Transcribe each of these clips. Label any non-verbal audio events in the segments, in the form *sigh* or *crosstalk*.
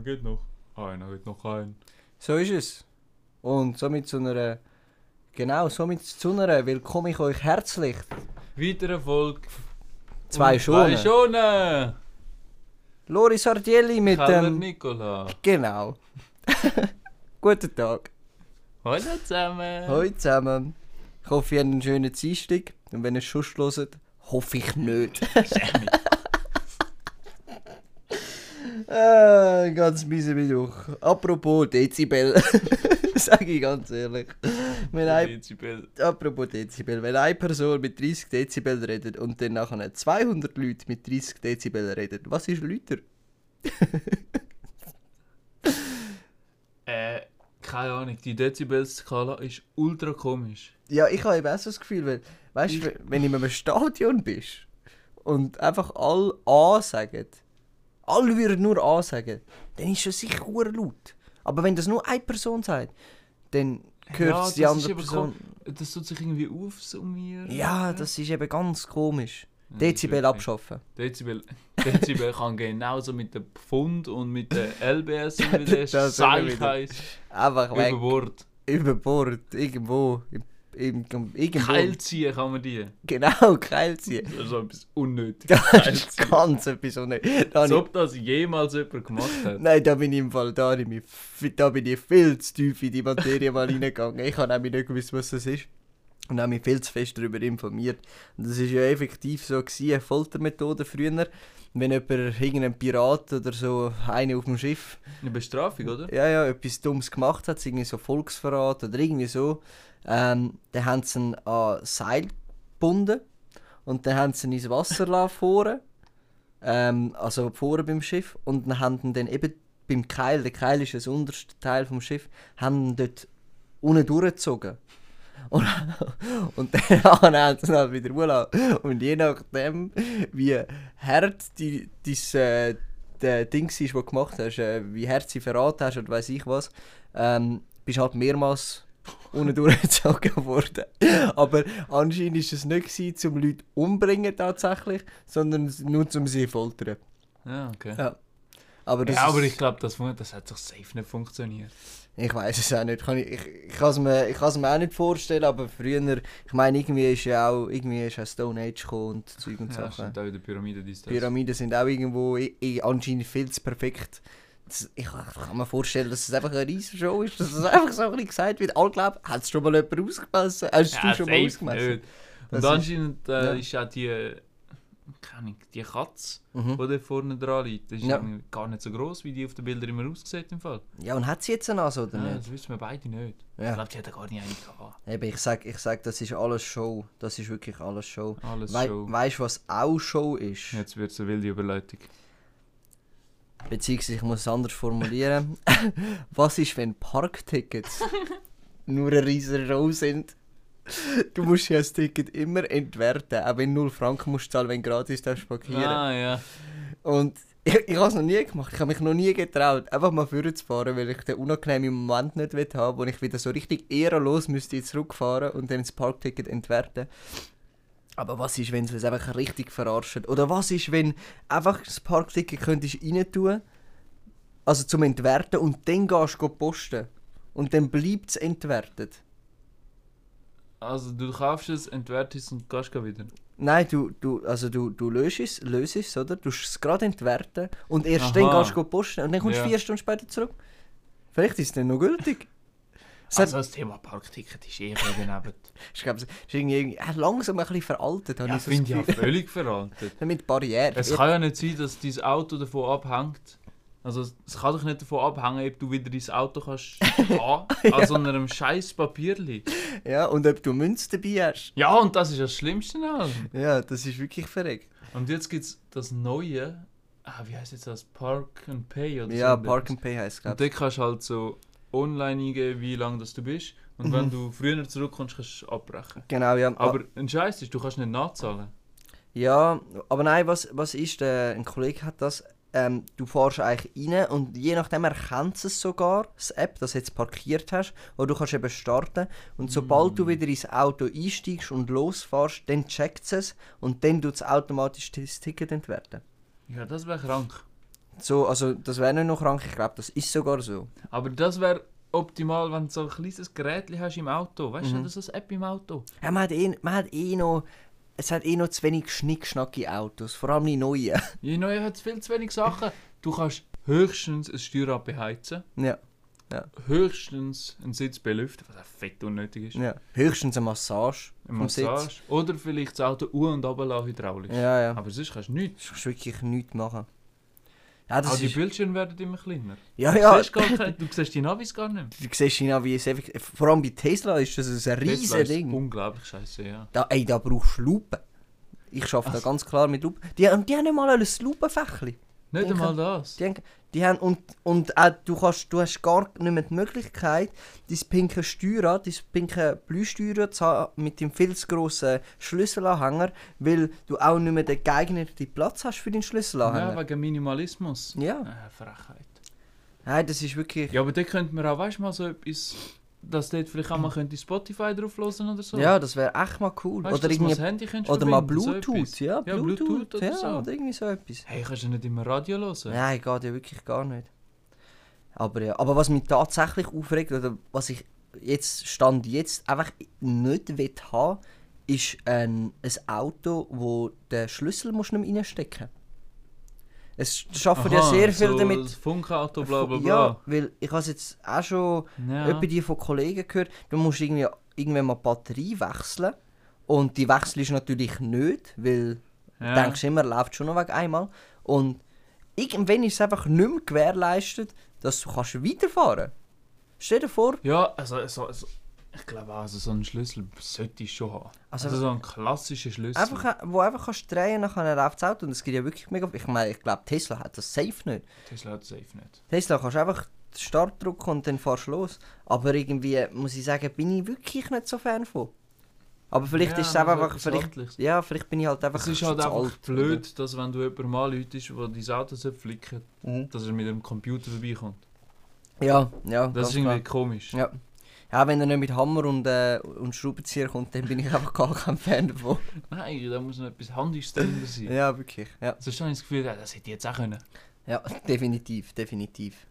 Einer geht noch. Einer geht noch ein. So ist es. Und somit zu einer. Genau, somit zu einer willkomme ich euch herzlich. Weiter Erfolg. Zwei Zwei schon. Schonen. Lori Sardielli mit Keller dem. Nicola. Genau. *laughs* Guten Tag. Hallo zusammen. Hallo zusammen. Ich hoffe, ihr habt einen schönen Dienstag. Und wenn ihr Schuss hört, hoffe ich nicht. *laughs* äh, ganz miese Mittwoch. Apropos Dezibel. *laughs* Sage ich ganz ehrlich. Wenn ein, Dezibel. apropos Dezibel. Wenn eine Person mit 30 Dezibel redet und dann nachher 200 Leute mit 30 Dezibel reden, was ist lauter? *laughs* Äh, keine Ahnung. Die Dezibel-Skala ist ultra komisch. Ja, ich habe eben auch so das Gefühl, weil, weißt du, wenn du in einem Stadion bist und einfach alle A sagen, alle würden nur A sagen, dann ist das sicher laut. Aber wenn das nur eine Person sagt, dann hört Ja, es die andere Person. Das tut sich irgendwie aufsummieren. Ja, das ist eben ganz komisch. Dezibel abschaffen. Dezibel, *laughs* Dezibel kann genauso mit dem Pfund und mit der LBS und wie der. Einfach weg. Über Bord. Über Bord. Irgendwo. Im, im, irgendwo. Keil ziehen kann man die. Genau, *laughs* Keil ziehen. Das ist etwas unnötig. Das ist ganz etwas unnötig. Als ob das jemals jemand gemacht hat. Nein, da bin ich im Fall da, bin ich, da bin ich viel zu tief in die Materie mal *laughs* reingegangen. Ich habe nämlich nicht gewusst, was das ist. Und habe mich viel zu fest darüber informiert. Und das ist ja effektiv so gewesen, eine Foltermethode früher. Wenn jemand, irgendein Pirat oder so, einer auf dem Schiff, Eine Bestrafung, oder? ja, ja, etwas Dummes gemacht hat, irgendwie so Volksverrat oder irgendwie so, ähm, dann haben sie ihn an Seil gebunden und dann haben sie ihn ins Wasser *laughs* lassen vorne, ähm, also vorne beim Schiff und dann haben sie ihn dann eben beim Keil, der Keil ist das unterste Teil vom Schiff, haben dort unten durchgezogen. Und, *laughs* und dann *laughs* haben sie halt wieder hochgelassen. Und je nachdem, wie hart die, dies, äh, der Ding war, das du gemacht hast, äh, wie hart sie verraten hast oder weiß ich was, ähm, bist halt mehrmals *laughs* unten durchgezogen worden. Aber anscheinend war es nicht, gewesen, um Leute umbringen tatsächlich, sondern nur um sie foltern. Ja, okay. Ja. Aber das ja, aber ich glaube, das, das hat sich safe nicht funktioniert. Ich weiß es auch nicht. Kann ich ich, ich kann es mir, ich mir auch nicht vorstellen, aber früher, ich meine, irgendwie ist ja auch, irgendwie ist auch Stone Age gekommen und Zeug und Ja, Sachen. auch in der Pyramide dies, das. Pyramiden sind auch irgendwo i- i- anscheinend viel zu perfekt. Das, ich kann mir vorstellen, dass es einfach eine riesen Show ist, dass es einfach so ein bisschen gesagt wird. Alle glauben, hat es schon mal jemand ausgemessen? Hast du Ja, schon mal ausgemessen? nicht. Das Und ist- anscheinend äh, ja. ist auch die, keine die Katze, Mhm. die da vorne dran liegt, das ist Ja. gar nicht so groß, wie die auf den Bildern immer aussieht im Fall. Ja, und hat sie jetzt eine Nase oder Ja, nicht? das wissen wir beide nicht. Ich Ja. glaube, die hat ja gar nicht eine gehabt. Eben, ich sag, ich sag, das ist alles Show. Das ist wirklich alles Show. Alles Wei schon. Weißt du, was auch Show ist? Jetzt wird es eine wilde Überleitung. Beziehungsweise, ich muss es anders formulieren. *laughs* Was ist, wenn Parktickets *laughs* nur eine riesige Show sind? *laughs* Du musst ja das Ticket immer entwerten, auch wenn du 0 Franken musst zahlen, wenn du gratis darfst parkieren. Ah, ja. Und ich, ich habe es noch nie gemacht. Ich habe mich noch nie getraut, einfach mal vorzufahren, weil ich den unangenehmen Moment nicht will haben, wo ich wieder so richtig ehrenlos müsste zurückfahren und dann das Parkticket entwerten. Aber was ist, wenn sie es einfach richtig verarschen? Oder was ist, wenn einfach das Parkticket könntest rein tun, also zum Entwerten und dann gehst du posten und dann bleibt es entwertet? Also, du kaufst es, entwertest es und gehst wieder. Nein, du, du, also du, du löst es, löst es, oder? Du musst es gerade entwerten und erst Aha. dann gehst du posten und dann kommst du Ja. vier Stunden später zurück. Vielleicht ist es dann noch gültig. *laughs* Also, das Thema Parkticket ist eh daneben. *laughs* ich glaube, es ist irgendwie äh, langsam ein bisschen veraltet, ja, ich finde ja völlig veraltet. *laughs* Mit Barrieren. Es kann ja nicht sein, dass dein Auto davon abhängt. Also es kann doch nicht davon abhängen, ob du wieder dein Auto kannst *laughs* haben, *laughs* an so einem scheiß Papierli. Ja, und ob du Münze dabei hast. Ja, und das ist das Schlimmste an allem. Ja, das ist wirklich verreckt. Und jetzt gibt es das neue, ah, wie heißt jetzt das? Park and Pay oder Ja, so. Park and Pay heisst es, Und dort kannst du halt so online eingeben, wie lange das du bist. Und wenn Mhm. du früher zurückkommst, kannst du abbrechen. Genau, ja. Aber ein Scheiß ist, du kannst nicht nachzahlen. Ja, aber nein, was, was ist, äh, ein Kollege hat das, ähm, du fährst eigentlich rein und je nachdem erkennt es sogar, das App, dass du jetzt parkiert hast, oder du kannst eben starten und sobald du wieder ins Auto einsteigst und losfährst, dann checkt es und dann tut es automatisch das Ticket entwerten. Ja, das wäre krank. So, also das wäre nicht noch krank, ich glaube, das ist sogar so. Aber das wäre optimal, wenn du so ein kleines Gerät hast im Auto. Weißt du, Mhm. das ist eine App im Auto. Ja, man, hat eh, man hat eh noch, es hat eh noch zu wenig schnickschnackige Autos, vor allem die neuen. *laughs* Je neuer hat viel zu wenig Sachen. Du kannst höchstens ein Steuerrad beheizen, ja, höchstens einen Sitz belüften, was auch fett unnötig ist. ja. Höchstens eine Massage Eine vom Sitz. Massage. Oder vielleicht das Auto u- und runterlassen hydraulisch. Ja, ja. Aber sonst kannst du nichts. Du kannst wirklich nichts machen. Ja, das Aber die ist, Bildschirme werden immer kleiner. ja, Du, ja. siehst gar du siehst die Navis gar nicht. Du siehst auch, es effektiv... Vor allem bei Tesla ist das ein riesiges ist Ding. Unglaublich scheiße, ja. Da, ey, da brauchst du Lupe. Ich arbeite da ganz klar mit Lupe. Die, die haben nicht mal ein Lupenfächli. Nicht einmal das. Die, haben- die haben, und, und auch, du, kannst, du hast gar nicht mehr die Möglichkeit, dein pinke Steuerrad, dein pinke Blühsteuerrad zu haben mit dem viel zu grossen Schlüsselanhänger, weil du auch nicht mehr den geeigneten Platz hast für deinen Ja, Schlüsselanhänger. wegen Minimalismus. Ja, Äh, Frechheit. Nein, das ist wirklich... Ja, aber da könnte man auch, weißt du mal, so etwas, dass dort vielleicht auch mal könnte Spotify drauf hören oder so. Ja, das wäre echt mal cool. Weißt, oder irgendwie, Handy oder mal verbinden, so Bluetooth, etwas. ja, Ja, Bluetooth, Bluetooth oder ja, so. oder irgendwie so etwas. Hey, kannst du nicht immer Radio hören? Nein, geht ja wirklich gar nicht. Aber ja, aber was mich tatsächlich aufregt, oder was ich jetzt stand jetzt einfach nicht will haben, ist ein, ein Auto, wo der Schlüssel musst du nicht reinstecken Es schaffen ja sehr viel so damit. Das Funkauto, bla bla bla. Ja, weil ich habe jetzt auch schon Ja. die von Kollegen gehört, du musst irgendwie irgendwann mal die Batterie wechseln. Und die wechselst du natürlich nicht, weil ja. Du denkst immer, läuft schon noch wegen einmal. Und irgendwann ist es einfach nicht mehr gewährleistet, dass du kannst weiterfahren Stell dir vor, Ja, also, also, also ich glaube auch, also so einen Schlüssel sollte ich schon haben. Also- Also, so einen klassischen Schlüssel. einfach, wo einfach kannst drehen kannst, dann läuft das Auto. Und es gibt ja wirklich mega... Ich meine, ich glaube, Tesla hat das safe nicht. Tesla hat safe nicht. Tesla kannst du einfach den Start drücken und dann fahrst du los. Aber irgendwie, muss ich sagen, bin ich wirklich nicht so Fan von. Aber vielleicht Ja, ist es einfach... Vielleicht, ja, vielleicht bin ich halt einfach Es ist halt einfach alt. blöd, dass wenn du jemanden mal läutest, der dein Auto flicken Mhm. dass er mit dem Computer vorbeikommt. Ja, ja. Das ganz ist irgendwie klar. komisch. Ja. Ja, wenn er nicht mit Hammer und, äh, und Schraubenzieher kommt, dann bin ich einfach gar kein Fan davon. Nein, da muss noch etwas Handliches drin sein. Ja, wirklich. Ja, Sonst habe ich das Gefühl, das hätte ich jetzt auch können. ja definitiv, definitiv.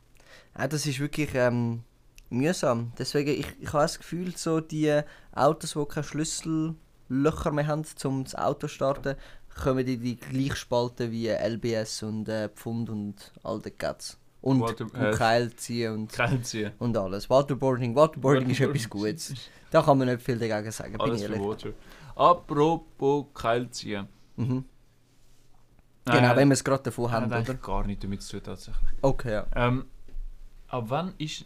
Ja, das ist wirklich ähm, mühsam. Deswegen, ich, ich habe das Gefühl, so die Autos, die keine Schlüssellöcher mehr haben, um das Auto zu starten, kommen in die gleiche Spalte wie LBS und äh, Pfund und all die Cats. Und, Water- und äh, Keil ziehen und, Kein ziehen. und alles. Waterboarding, Waterboarding ist etwas Gutes. Da kann man nicht viel dagegen sagen, bin Alles ehrlich. Water. Apropos Keil ziehen. Mhm. Genau, wenn wir es gerade davon haben, hat oder? gar nichts damit zu tun, tatsächlich. Okay, ja. Ähm, ab wann ist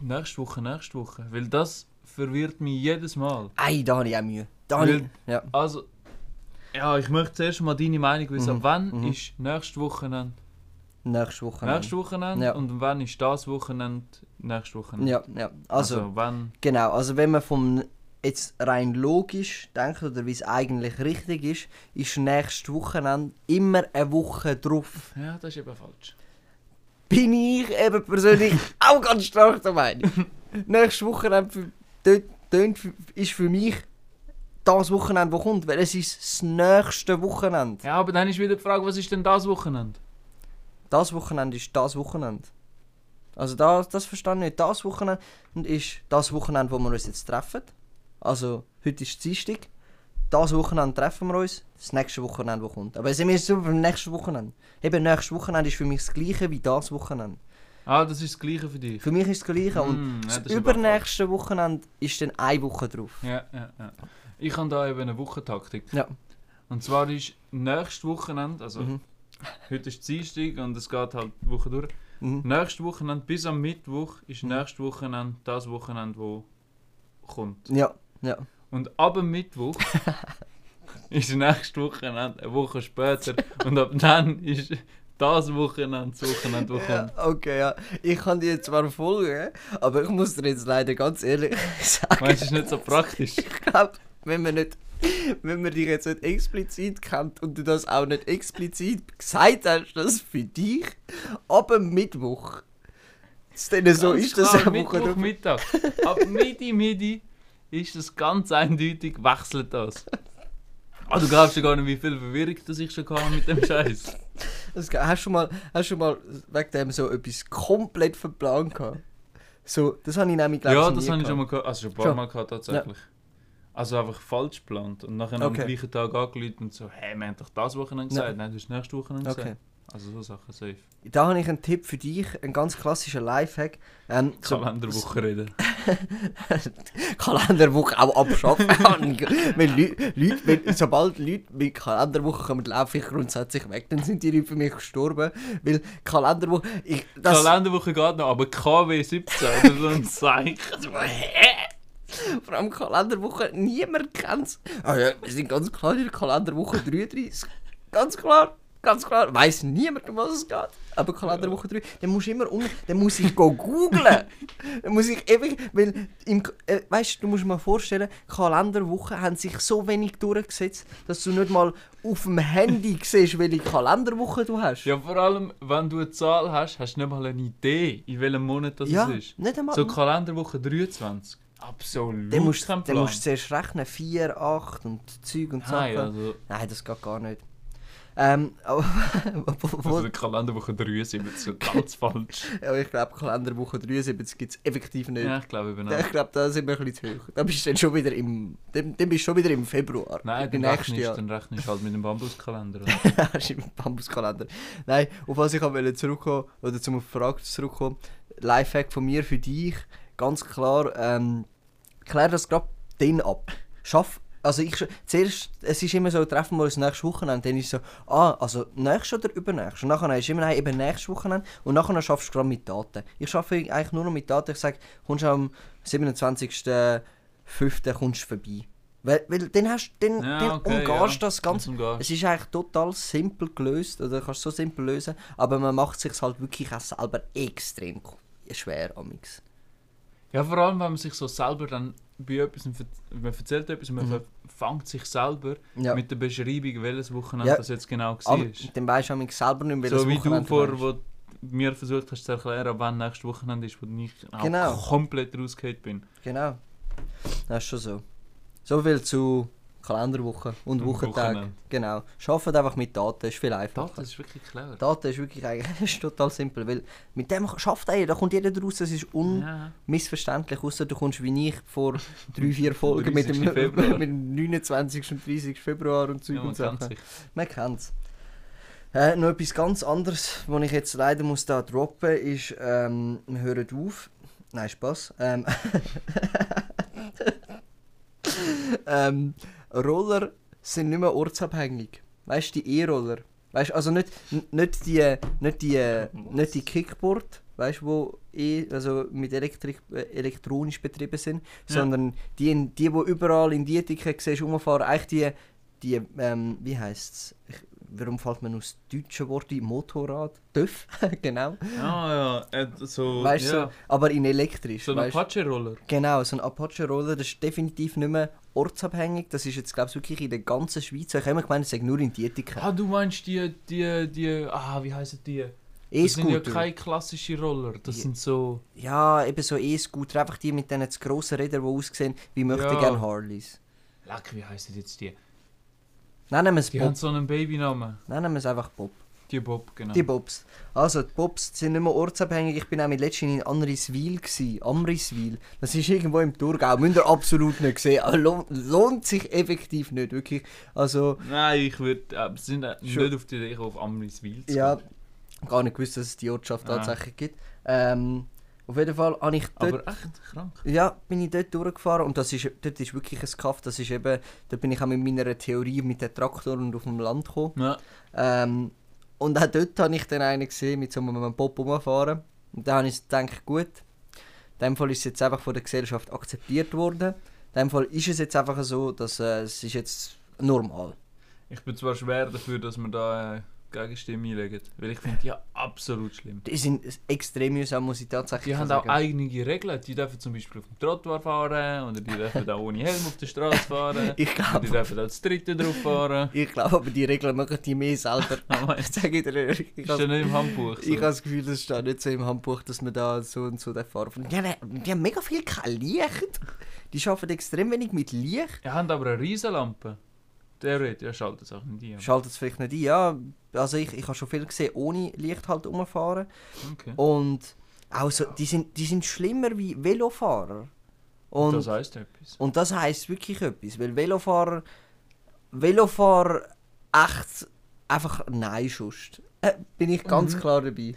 nächste Woche, nächste Woche? Weil das verwirrt mich jedes Mal. Ei, da habe ich auch Mühe. Da habe ich, Weil- ja. Also, ja, ich möchte zuerst mal deine Meinung wissen. Mhm, Ab wann mhm. ist nächste Wochenende Nächste Woche. nächste Wochenende Ja. und wann ist das Wochenende nächste Wochenende? Ja, ja. Also, also wann? genau. Also, wenn man vom jetzt rein logisch denkt oder wie es eigentlich richtig ist, ist nächste Wochenende immer eine Woche drauf. Ja, das ist eben falsch. Bin ich eben persönlich *laughs* auch ganz stark der Meinung. nächste Wochenende ist für mich das Wochenende, das kommt, weil es ist das nächste Wochenende. Ja, aber dann ist wieder die Frage, was ist denn das Wochenende? Das Wochenende ist das Wochenende. Also das, das verstehe ich nicht. Das Wochenende ist das Wochenende, wo wir uns jetzt treffen. Also heute ist Dienstag. Das Wochenende treffen wir uns. Das nächste Wochenende, das kommt. Aber sind wir jetzt beim nächsten Wochenende. Eben, nächstes Wochenende ist für mich das gleiche wie das Wochenende. Ah, das ist das Gleiche für dich. Für mich ist das gleiche. Und Mm, ja, das, übernächste Wochenende ist dann eine Woche drauf. Ja, ja, ja. Ich habe da eben eine Wochentaktik. Ja. Und zwar ist nächstes Wochenende, also Mhm. Heute ist Dienstag und es geht halt die Woche durch. Mhm. Nächstes Wochenende bis am Mittwoch ist Mhm. nächstes Wochenende das Wochenende, wo kommt. Ja, ja. Und ab dem Mittwoch *laughs* ist nächstes Wochenende eine Woche später und ab dann ist das Wochenende das Wochenende, wo Ja, okay, ja. Ich kann dir zwar folgen, aber ich muss dir jetzt leider ganz ehrlich sagen. Meinst du, es ist nicht so praktisch? *laughs* Ich glaube, wenn man nicht, wenn man dich jetzt nicht explizit kennt und du das auch nicht explizit gesagt hast, dass für dich ab dem Mittwoch es dann so Ganz ist, das Woche Mittwoch. Mittag. Ab Midi Midi ist das ganz eindeutig, wechselt das. Ah, du glaubst ja gar nicht, wie viel Verwirrung das ich schon hatte mit dem Scheiß. Hast du schon mal, hast du schon mal wegen dem so etwas komplett verplant gehabt? So, das habe ich nämlich glaube Ja, das habe ich schon mal gehabt. Also schon ein paar Schon? Mal gehabt, tatsächlich. Also einfach falsch geplant. Und nachher Okay. am gleichen Tag angerufen und so, hey, wir haben doch das Wochenende gesagt. Nein, du hast nächste Wochenende Okay. gesagt. Also so Sachen safe. Da habe ich einen Tipp für dich, ein ganz klassischer Lifehack. Ähm, so- Kalenderwoche reden. *laughs* Kalenderwoche auch abschaffen. *laughs* *laughs* wenn Leute, Leute, wenn, sobald Leute mit Kalenderwoche kommen, laufe ich grundsätzlich weg. Dann sind die Leute für mich gestorben. Weil Kalenderwoche. Ich, das, Kalenderwoche geht noch, aber KW 17 oder so ein Zeichen. Vor allem Kalenderwoche, niemand kennt es. Ah ja, wir sind ganz klar in der Kalenderwoche 33. Ganz klar. Ganz klar. Weiß niemand, um was es geht. Aber Kalenderwoche 3, dann musst du immer unten, dann muss ich go googlen. dann muss ich ewig, weil, im, äh, weißt du, du musst dir mal vorstellen, Kalenderwochen haben sich so wenig durchgesetzt, dass du nicht mal auf dem Handy siehst, welche Kalenderwoche du hast. Ja, vor allem, wenn du eine Zahl hast, hast du nicht mal eine Idee, in welchem Monat das Ja, ist. nicht einmal. So Kalenderwoche 23. Absolut dann musst, kein dann Plan. musst du zuerst rechnen, 4, 8 und Zeug und Sachen. Nein, also, Nein, das geht gar nicht. Ähm, *laughs* aber also die Kalenderwoche 73 so *laughs* ganz falsch. ja, ich glaube, Kalenderwoche 73 gibt es effektiv nicht. Ja, ich glaube eben auch. Ich glaube, da sind wir ein bisschen zu hoch. Da bist du dann schon wieder im, dann, dann bist du schon wieder im Februar. Nein, im dann rechnest, Jahr. dann rechnest du halt mit dem Bambuskalender. Das *laughs* ist im Bambuskalender. Nein, auf was ich wollte zurückkommen oder zum Frage zurückkommen. Lifehack von mir für dich, ganz klar, ähm, klär das gerade dann ab. Schaff, also ich, zuerst, es ist immer so, treffen wir uns nächste Wochenende, dann ist es so, ah, also nächstes oder übernächstes. Und nachher ist immer, nein, eben nächstes Wochenende und nachher schaffst du gerade mit Daten. Ich schaffe eigentlich nur noch mit Daten, ich sage, kommst du am 27.05. kommst du vorbei. Weil, weil dann, hast, dann, Ja, dann okay, umgehst ja. das Ganze. Es ist eigentlich total simpel gelöst, oder kannst so simpel lösen, aber man macht sich halt wirklich auch selber extrem schwer amix. Ja, vor allem, wenn man sich so selber dann bei etwas, man erzählt etwas und man Mhm. fängt sich selber Ja. mit der Beschreibung, welches Wochenende Ja. das jetzt genau aber war. dann weisst du selber nicht mehr, So wie du Wochenende vor, wo mir versucht hast zu erklären, wann nächstes Wochenende ist, wo ich auch Genau. komplett rausgehört bin. Genau. Das ist schon so. So viel zu Kalenderwoche und Und Wochentag. Wochenende. Genau. Arbeitet einfach mit Daten, ist viel einfacher. Das ist wirklich clever. Daten ist wirklich eigentlich *laughs* ist total simpel, weil mit dem schafft er, da kommt jeder draus, es ist Ja. unmissverständlich, außer du kommst wie ich vor *laughs* drei, vier Folgen mit dem, 30. Februar. *laughs* mit dem 29. und 30. Februar und Zeug Ja, und man Sachen. kennt sich. Man kennt's. Äh, noch etwas ganz anderes, was ich jetzt leider muss da droppen ist, ähm, wir hören auf. Nein, Spaß. Ähm, ähm, Roller sind nicht mehr ortsabhängig. Weißt du, die E-Roller. Weißt du, also nicht, nicht die, nicht die, nicht die Kickboard, weißt du, wo eh, also mit Elektrik, äh, elektronisch betrieben sind, Ja. sondern die, die, wo überall in die Ecke siehst, rumfahren, eigentlich die, die, ähm, wie heisst es? Warum fällt mir nur das deutsche Wort ein? Motorrad? TÜV, *laughs* genau. Ah ja, äh, so, Weißt du, ja. so, aber in elektrisch. so ein? Apache-Roller. Genau, so ein Apache-Roller, das ist definitiv nicht mehr ortsabhängig. Das ist jetzt, glaube ich, wirklich in der ganzen Schweiz. Ich habe immer gemeint, es sei nur in Dietiken. Ah, du meinst die, die, die, ah, wie heißen die? Das sind ja keine klassischen Roller, das Ja. sind so... Ja, eben so E-Scooter. Einfach die mit diesen zu grossen Rädern, die aussehen wie möchte Ja. gerne Harleys. Leck, wie heißen jetzt die? Nennen wir es Die Bob. haben so einen Babynamen. Nennen wir es einfach Bob. Die Bob, genau. Die Bobs. Also, die Bobs sind nicht mehr ortsabhängig. Ich bin auch mit letztens in Amriswil. Amriswil. Das ist irgendwo im Thurgau. Müsst ihr absolut nicht sehen. Aber lohnt, lohnt sich effektiv nicht, wirklich. Also, Nein, ich würde... Äh, sind äh, Schon. nicht auf die Idee auf Amriswil zu ja, gehen. gar nicht gewusst, dass es die Ortschaft Ah. tatsächlich gibt. Ähm, auf jeden Fall habe ich dort... Aber echt krank. Ja, bin ich dort durchgefahren und das ist, dort ist wirklich ein Kaff. Das ist eben, da bin ich auch mit meiner Theorie mit dem Traktor und auf dem Land gekommen. Ja. Ähm, und auch dort habe ich dann einen gesehen, mit so einem Pop rumfahren. Und da habe ich gedacht, gut, in dem Fall ist es jetzt einfach von der Gesellschaft akzeptiert worden. In dem Fall ist es jetzt einfach so, dass äh, es ist jetzt normal. Ich bin zwar schwer dafür, dass wir da äh, Gegenstimme einlegen. Weil ich finde die ja absolut schlimm. Die sind extrem mühsam, muss ich tatsächlich Die haben auch eigene Regeln. Die dürfen zum Beispiel auf dem Trottoir fahren oder die dürfen auch ohne Helm auf der Straße fahren. *laughs* Ich Die glaube, dürfen auch das dritte drauf fahren. ich glaube, aber die Regeln machen die mehr selber. *laughs* Ich sage dir ehrlich, ich ist ja habe nicht im Handbuch. ich So. habe das Gefühl, das steht nicht so im Handbuch, dass man da so und so fahren Die haben, die haben mega viel kein Licht. Die arbeiten extrem wenig mit Licht. Die haben aber eine Riesenlampe. Theoretisch, ja, schaltet es auch nicht ein. Schaltet es vielleicht nicht ein. Ja, also ich, ich habe schon viel gesehen, ohne Licht halt rumfahren. Okay. Und auch so, die, sind, die sind schlimmer wie Velofahrer. Und das heisst etwas. Und das heisst wirklich etwas, weil Velofahrer, Velofahrer echt einfach nein schust. Äh, bin ich ganz Mhm. klar dabei.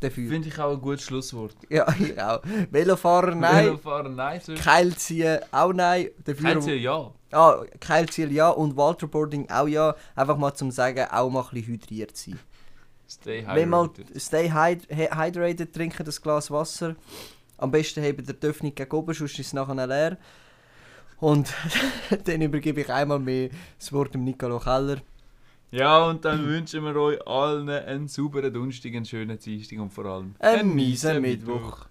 Dafür. Finde ich auch ein gutes Schlusswort. Ja, *laughs* ich auch. Velofahrer nein, Velofahrer, nein. Keilziehen auch nein. Dafür, Kein Ziel, ja. Ah, Keilziehen ja und Waterboarding auch ja. Einfach mal zum sagen, auch mal ein bisschen hydriert sein. Stay Wenn mal hydrated. stay hyd hy- hydrated, trinken das Glas Wasser. Am besten haben der Öffnung gegen oben, sonst ist es nachher leer. Und *laughs* dann übergebe ich einmal mehr das Wort dem Nicolo Keller. Ja, und dann wünschen wir euch allen einen sauberen Donnerstag, einen schönen Dienstag und vor allem Einen miesen Mittwoch.